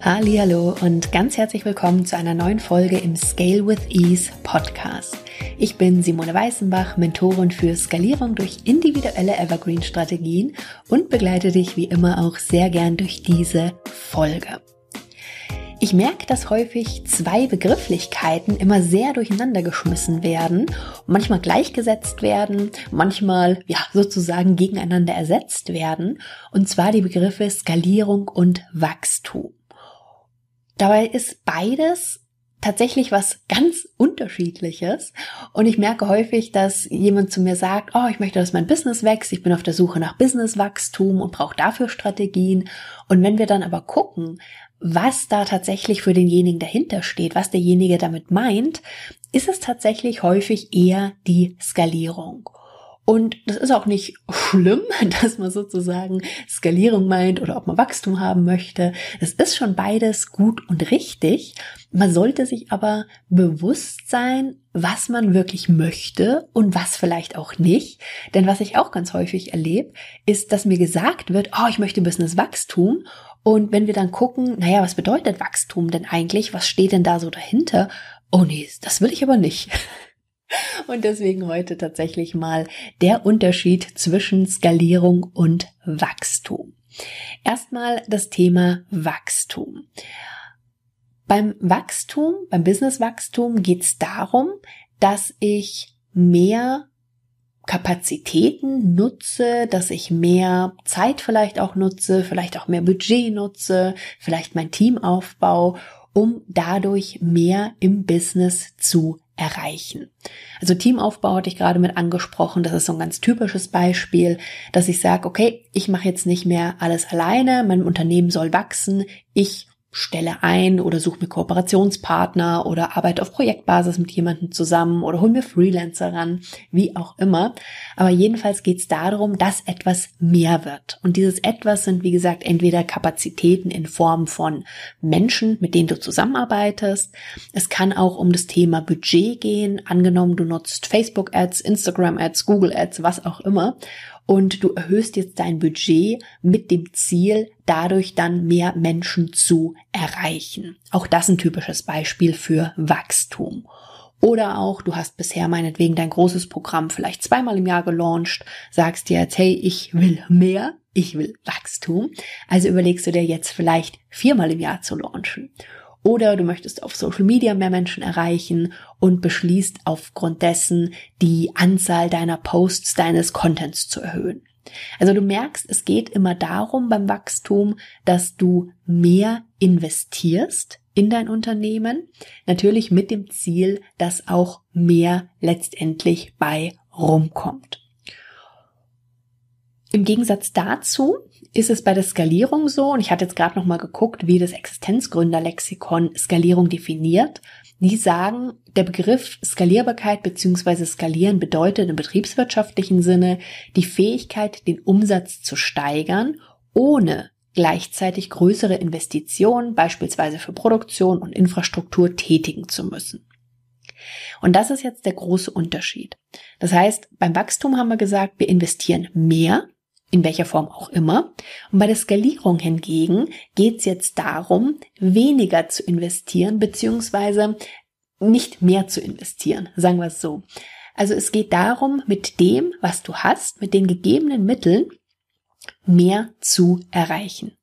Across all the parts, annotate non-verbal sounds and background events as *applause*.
Hallo und ganz herzlich willkommen zu einer neuen Folge im Scale with Ease Podcast. Ich bin Simone Weißenbach, Mentorin für Skalierung durch individuelle Evergreen Strategien und begleite dich wie immer auch sehr gern durch diese Folge. Ich merke, dass häufig zwei Begrifflichkeiten immer sehr durcheinander geschmissen werden, manchmal gleichgesetzt werden, manchmal ja sozusagen gegeneinander ersetzt werden, und zwar die Begriffe Skalierung und Wachstum. Dabei ist beides tatsächlich was ganz unterschiedliches. Und ich merke häufig, dass jemand zu mir sagt, oh, ich möchte, dass mein Business wächst, ich bin auf der Suche nach Businesswachstum und brauche dafür Strategien. Und wenn wir dann aber gucken, was da tatsächlich für denjenigen dahinter steht, was derjenige damit meint, ist es tatsächlich häufig eher die Skalierung. Und das ist auch nicht schlimm, *laughs* dass man sozusagen Skalierung meint oder ob man Wachstum haben möchte. Es ist schon beides gut und richtig. Man sollte sich aber bewusst sein, was man wirklich möchte und was vielleicht auch nicht. Denn was ich auch ganz häufig erlebe, ist, dass mir gesagt wird, oh, ich möchte Business Wachstum. Und wenn wir dann gucken, naja, was bedeutet Wachstum denn eigentlich? Was steht denn da so dahinter? Oh nee, das will ich aber nicht. *laughs* Und deswegen heute tatsächlich mal der Unterschied zwischen Skalierung und Wachstum. Erstmal das Thema Wachstum. Beim Wachstum, beim Businesswachstum geht es darum, dass ich mehr Kapazitäten nutze, dass ich mehr Zeit vielleicht auch nutze, vielleicht auch mehr Budget nutze, vielleicht mein Team aufbaue, um dadurch mehr im Business zu erreichen. Also Teamaufbau hatte ich gerade mit angesprochen. Das ist so ein ganz typisches Beispiel, dass ich sage, okay, ich mache jetzt nicht mehr alles alleine, mein Unternehmen soll wachsen, ich stelle ein oder suche mir Kooperationspartner oder arbeite auf Projektbasis mit jemandem zusammen oder hol mir Freelancer ran, wie auch immer. Aber jedenfalls geht es darum, dass etwas mehr wird. Und dieses etwas sind, wie gesagt, entweder Kapazitäten in Form von Menschen, mit denen du zusammenarbeitest. Es kann auch um das Thema Budget gehen. Angenommen, du nutzt Facebook Ads, Instagram Ads, Google Ads, was auch immer und du erhöhst jetzt dein Budget mit dem Ziel, dadurch dann mehr Menschen zu erreichen. Auch das ein typisches Beispiel für Wachstum. Oder auch, du hast bisher meinetwegen dein großes Programm vielleicht zweimal im Jahr gelauncht, sagst dir jetzt, hey, ich will mehr, ich will Wachstum. Also überlegst du dir jetzt vielleicht viermal im Jahr zu launchen. Oder du möchtest auf Social Media mehr Menschen erreichen und beschließt aufgrund dessen die Anzahl deiner Posts, deines Contents zu erhöhen. Also du merkst, es geht immer darum beim Wachstum, dass du mehr investierst in dein Unternehmen, natürlich mit dem Ziel, dass auch mehr letztendlich bei rumkommt. Im Gegensatz dazu ist es bei der Skalierung so, und ich hatte jetzt gerade noch mal geguckt, wie das Existenzgründerlexikon Skalierung definiert. Die sagen, der Begriff Skalierbarkeit bzw. Skalieren bedeutet im betriebswirtschaftlichen Sinne die Fähigkeit, den Umsatz zu steigern, ohne gleichzeitig größere Investitionen, beispielsweise für Produktion und Infrastruktur, tätigen zu müssen. Und das ist jetzt der große Unterschied. Das heißt, beim Wachstum haben wir gesagt, wir investieren mehr, in welcher Form auch immer. Und bei der Skalierung hingegen geht es jetzt darum, weniger zu investieren, beziehungsweise nicht mehr zu investieren, sagen wir es so. Also es geht darum, mit dem, was du hast, mit den gegebenen Mitteln, mehr zu erreichen.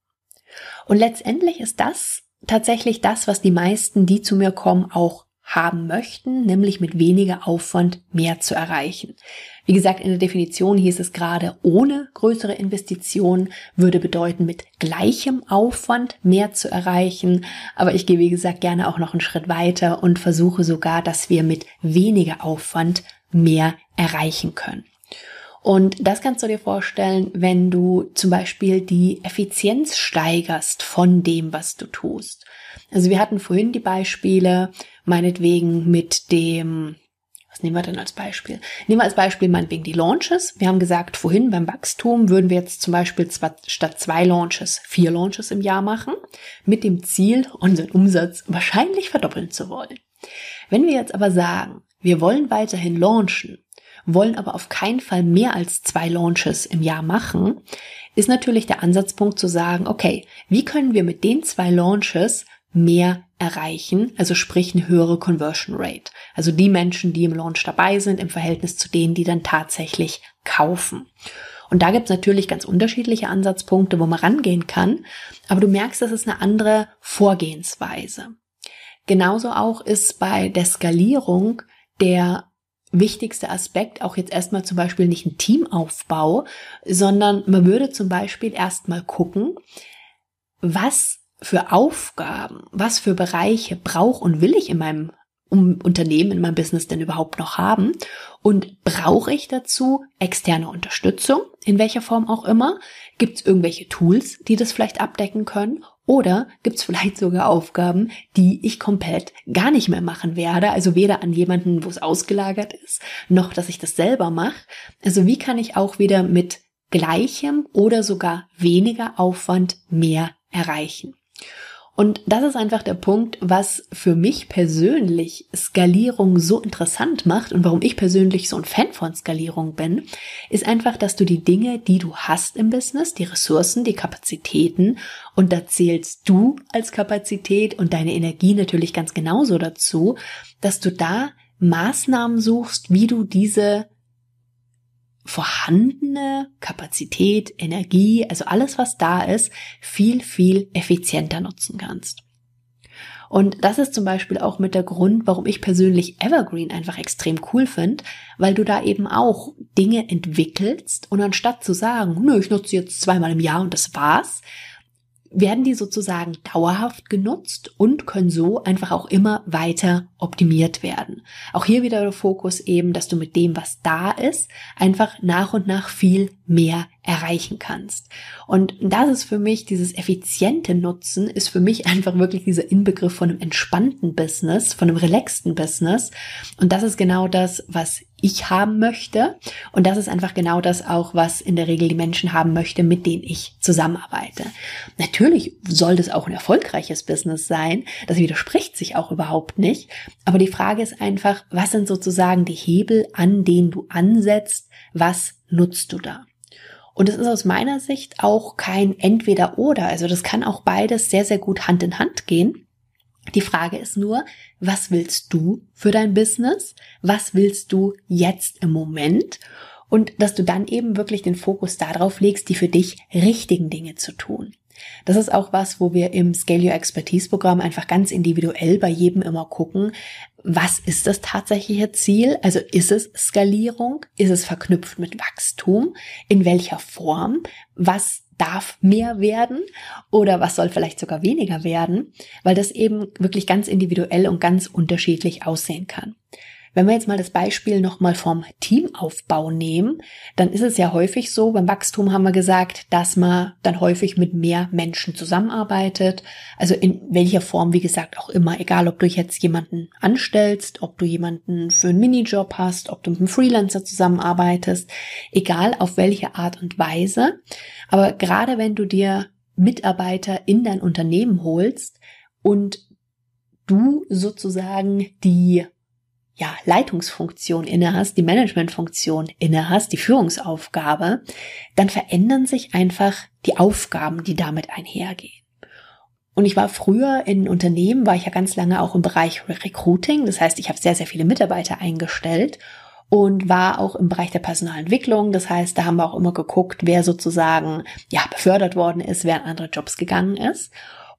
Und letztendlich ist das tatsächlich das, was die meisten, die zu mir kommen, auch haben möchten, nämlich mit weniger Aufwand mehr zu erreichen. Wie gesagt, in der Definition hieß es gerade, ohne größere Investitionen würde bedeuten, mit gleichem Aufwand mehr zu erreichen. Aber ich gehe, wie gesagt, gerne auch noch einen Schritt weiter und versuche sogar, dass wir mit weniger Aufwand mehr erreichen können. Und das kannst du dir vorstellen, wenn du zum Beispiel die Effizienz steigerst von dem, was du tust. Also wir hatten vorhin die Beispiele, meinetwegen mit dem, was nehmen wir denn als Beispiel? Nehmen wir als Beispiel meinetwegen die Launches. Wir haben gesagt, vorhin beim Wachstum würden wir jetzt zum Beispiel statt zwei Launches vier Launches im Jahr machen, mit dem Ziel, unseren Umsatz wahrscheinlich verdoppeln zu wollen. Wenn wir jetzt aber sagen, wir wollen weiterhin launchen, wollen aber auf keinen Fall mehr als zwei Launches im Jahr machen, ist natürlich der Ansatzpunkt zu sagen, okay, wie können wir mit den zwei Launches mehr erreichen, also sprich eine höhere Conversion Rate. Also die Menschen, die im Launch dabei sind, im Verhältnis zu denen, die dann tatsächlich kaufen. Und da gibt es natürlich ganz unterschiedliche Ansatzpunkte, wo man rangehen kann, aber du merkst, das ist eine andere Vorgehensweise. Genauso auch ist bei der Skalierung der wichtigste Aspekt auch jetzt erstmal zum Beispiel nicht ein Teamaufbau, sondern man würde zum Beispiel erstmal gucken, was für Aufgaben, was für Bereiche brauche und will ich in meinem Unternehmen in meinem Business denn überhaupt noch haben? Und brauche ich dazu externe Unterstützung, in welcher Form auch immer? Gibt es irgendwelche Tools, die das vielleicht abdecken können? Oder gibt es vielleicht sogar Aufgaben, die ich komplett gar nicht mehr machen werde? Also weder an jemanden, wo es ausgelagert ist, noch dass ich das selber mache. Also wie kann ich auch wieder mit gleichem oder sogar weniger Aufwand mehr erreichen? Und das ist einfach der Punkt, was für mich persönlich Skalierung so interessant macht und warum ich persönlich so ein Fan von Skalierung bin, ist einfach, dass du die Dinge, die du hast im Business, die Ressourcen, die Kapazitäten, und da zählst du als Kapazität und deine Energie natürlich ganz genauso dazu, dass du da Maßnahmen suchst, wie du diese vorhandene Kapazität, Energie, also alles, was da ist, viel, viel effizienter nutzen kannst. Und das ist zum Beispiel auch mit der Grund, warum ich persönlich Evergreen einfach extrem cool finde, weil du da eben auch Dinge entwickelst und anstatt zu sagen, nö, ich nutze jetzt zweimal im Jahr und das war's, werden die sozusagen dauerhaft genutzt und können so einfach auch immer weiter optimiert werden. Auch hier wieder der Fokus eben, dass du mit dem, was da ist, einfach nach und nach viel mehr erreichen kannst. Und das ist für mich, dieses effiziente Nutzen, ist für mich *laughs* einfach wirklich dieser Inbegriff von einem entspannten Business, von einem relaxten Business. Und das ist genau das, was ich haben möchte. Und das ist einfach genau das auch, was in der Regel die Menschen haben möchte, mit denen ich zusammenarbeite. Natürlich soll das auch ein erfolgreiches Business sein. Das widerspricht sich auch überhaupt nicht. Aber die Frage ist einfach, was sind sozusagen die Hebel, an denen du ansetzt? Was nutzt du da? Und es ist aus meiner Sicht auch kein Entweder-Oder. Also das kann auch beides sehr, sehr gut Hand in Hand gehen. Die Frage ist nur, was willst du für dein Business? Was willst du jetzt im Moment? Und dass du dann eben wirklich den Fokus darauf legst, die für dich richtigen Dinge zu tun. Das ist auch was, wo wir im Scale Your Expertise Programm einfach ganz individuell bei jedem immer gucken, was ist das tatsächliche Ziel? Also ist es Skalierung? Ist es verknüpft mit Wachstum? In welcher Form? Was darf mehr werden oder was soll vielleicht sogar weniger werden, weil das eben wirklich ganz individuell und ganz unterschiedlich aussehen kann. Wenn wir jetzt mal das Beispiel nochmal vom Teamaufbau nehmen, dann ist es ja häufig so, beim Wachstum haben wir gesagt, dass man dann häufig mit mehr Menschen zusammenarbeitet. Also in welcher Form, wie gesagt, auch immer, egal ob du jetzt jemanden anstellst, ob du jemanden für einen Minijob hast, ob du mit einem Freelancer zusammenarbeitest, egal auf welche Art und Weise. Aber gerade wenn du dir Mitarbeiter in dein Unternehmen holst und du sozusagen die ja, Leitungsfunktion inne hast, die Managementfunktion inne hast, die Führungsaufgabe, dann verändern sich einfach die Aufgaben, die damit einhergehen. Und ich war früher in Unternehmen, war ich ja ganz lange auch im Bereich Recruiting. Das heißt, ich habe sehr, sehr viele Mitarbeiter eingestellt und war auch im Bereich der Personalentwicklung. Das heißt, da haben wir auch immer geguckt, wer sozusagen, ja, befördert worden ist, wer in andere Jobs gegangen ist.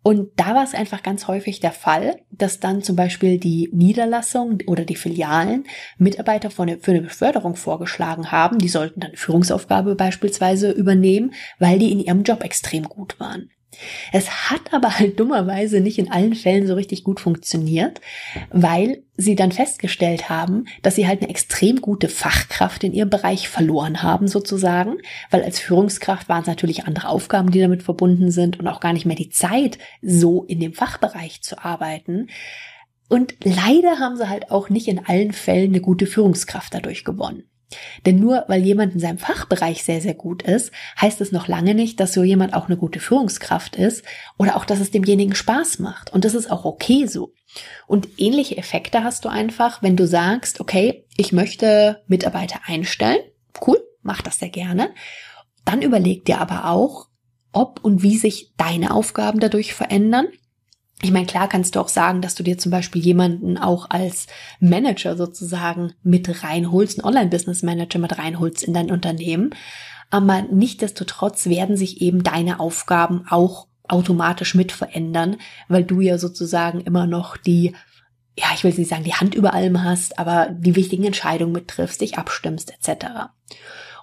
Und da war es einfach ganz häufig der Fall, dass dann zum Beispiel die Niederlassung oder die Filialen Mitarbeiter für eine, Beförderung vorgeschlagen haben. Die sollten dann Führungsaufgabe beispielsweise übernehmen, weil die in ihrem Job extrem gut waren. Es hat aber halt dummerweise nicht in allen Fällen so richtig gut funktioniert, weil sie dann festgestellt haben, dass sie halt eine extrem gute Fachkraft in ihrem Bereich verloren haben sozusagen, weil als Führungskraft waren es natürlich andere Aufgaben, die damit verbunden sind und auch gar nicht mehr die Zeit, so in dem Fachbereich zu arbeiten. Und leider haben sie halt auch nicht in allen Fällen eine gute Führungskraft dadurch gewonnen. Denn nur weil jemand in seinem Fachbereich sehr, sehr gut ist, heißt es noch lange nicht, dass so jemand auch eine gute Führungskraft ist oder auch, dass es demjenigen Spaß macht. Und das ist auch okay so. Und ähnliche Effekte hast du einfach, wenn du sagst, okay, ich möchte Mitarbeiter einstellen. Cool, mach das sehr gerne. Dann überleg dir aber auch, ob und wie sich deine Aufgaben dadurch verändern. Ich meine, klar kannst du auch sagen, dass du dir zum Beispiel jemanden auch als Manager sozusagen mit reinholst, einen Online-Business-Manager mit reinholst in dein Unternehmen. Aber nichtdestotrotz werden sich eben deine Aufgaben auch automatisch mit verändern, weil du ja sozusagen immer noch die, ja, ich will nicht sagen, die Hand über allem hast, aber die wichtigen Entscheidungen mittriffst, dich abstimmst etc.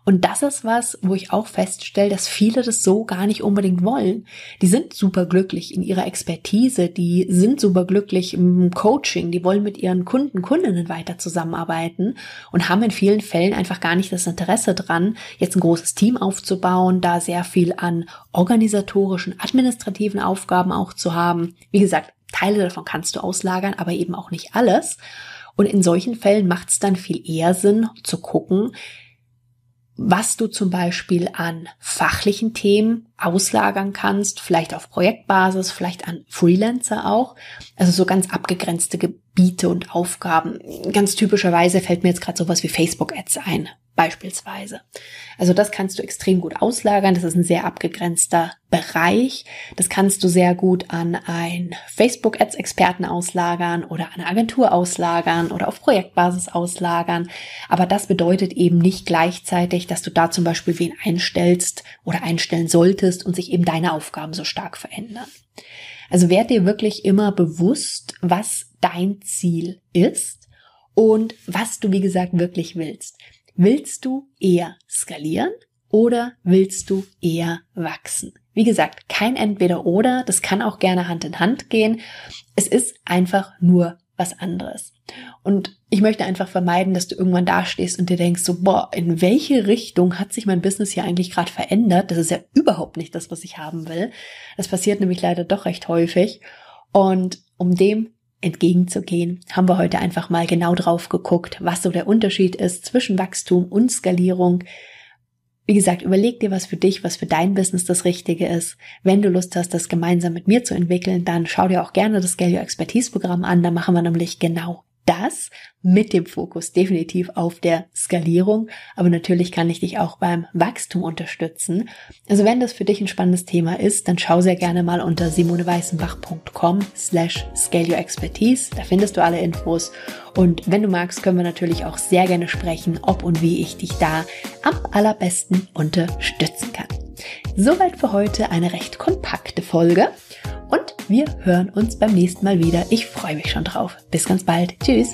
Und das ist was, wo ich auch feststelle, dass viele das so gar nicht unbedingt wollen. Die sind super glücklich in ihrer Expertise, die sind super glücklich im Coaching, die wollen mit ihren Kunden, Kundinnen weiter zusammenarbeiten und haben in vielen Fällen einfach gar nicht das Interesse dran, jetzt ein großes Team aufzubauen, da sehr viel an organisatorischen, administrativen Aufgaben auch zu haben. Wie gesagt, Teile davon kannst du auslagern, aber eben auch nicht alles. Und in solchen Fällen macht es dann viel eher Sinn zu gucken, was du zum Beispiel an fachlichen Themen auslagern kannst, vielleicht auf Projektbasis, vielleicht an Freelancer auch. Also so ganz abgegrenzte Gebiete und Aufgaben. Ganz typischerweise fällt mir jetzt gerade sowas wie Facebook-Ads ein beispielsweise. Also das kannst du extrem gut auslagern. Das ist ein sehr abgegrenzter Bereich. Das kannst du sehr gut an ein Facebook-Ads-Experten auslagern oder an eine Agentur auslagern oder auf Projektbasis auslagern. Aber das bedeutet eben nicht gleichzeitig, dass du da zum Beispiel wen einstellst oder einstellen solltest und sich eben deine Aufgaben so stark verändern. Also werd dir wirklich immer bewusst, was dein Ziel ist und was du, wie gesagt, wirklich willst. Willst du eher skalieren oder willst du eher wachsen? Wie gesagt, kein Entweder oder, das kann auch gerne Hand in Hand gehen. Es ist einfach nur was anderes. Und ich möchte einfach vermeiden, dass du irgendwann dastehst und dir denkst, so, boah, in welche Richtung hat sich mein Business hier eigentlich gerade verändert? Das ist ja überhaupt nicht das, was ich haben will. Das passiert nämlich leider doch recht häufig. Und um dem entgegenzugehen, haben wir heute einfach mal genau drauf geguckt, was so der Unterschied ist zwischen Wachstum und Skalierung. Wie gesagt, überleg dir, was für dich, was für dein Business das Richtige ist. Wenn du Lust hast, das gemeinsam mit mir zu entwickeln, dann schau dir auch gerne das Scale Your Expertise Programm an. Da machen wir nämlich genau das mit dem Fokus definitiv auf der Skalierung. Aber natürlich kann ich dich auch beim Wachstum unterstützen. Also wenn das für dich ein spannendes Thema ist, dann schau sehr gerne mal unter simoneweißenbach.com slash scale your expertise. Da findest du alle Infos. Und wenn du magst, können wir natürlich auch sehr gerne sprechen, ob und wie ich dich da am allerbesten unterstützen kann. Soweit für heute eine recht kompakte Folge. Und wir hören uns beim nächsten Mal wieder. Ich freue mich schon drauf. Bis ganz bald. Tschüss.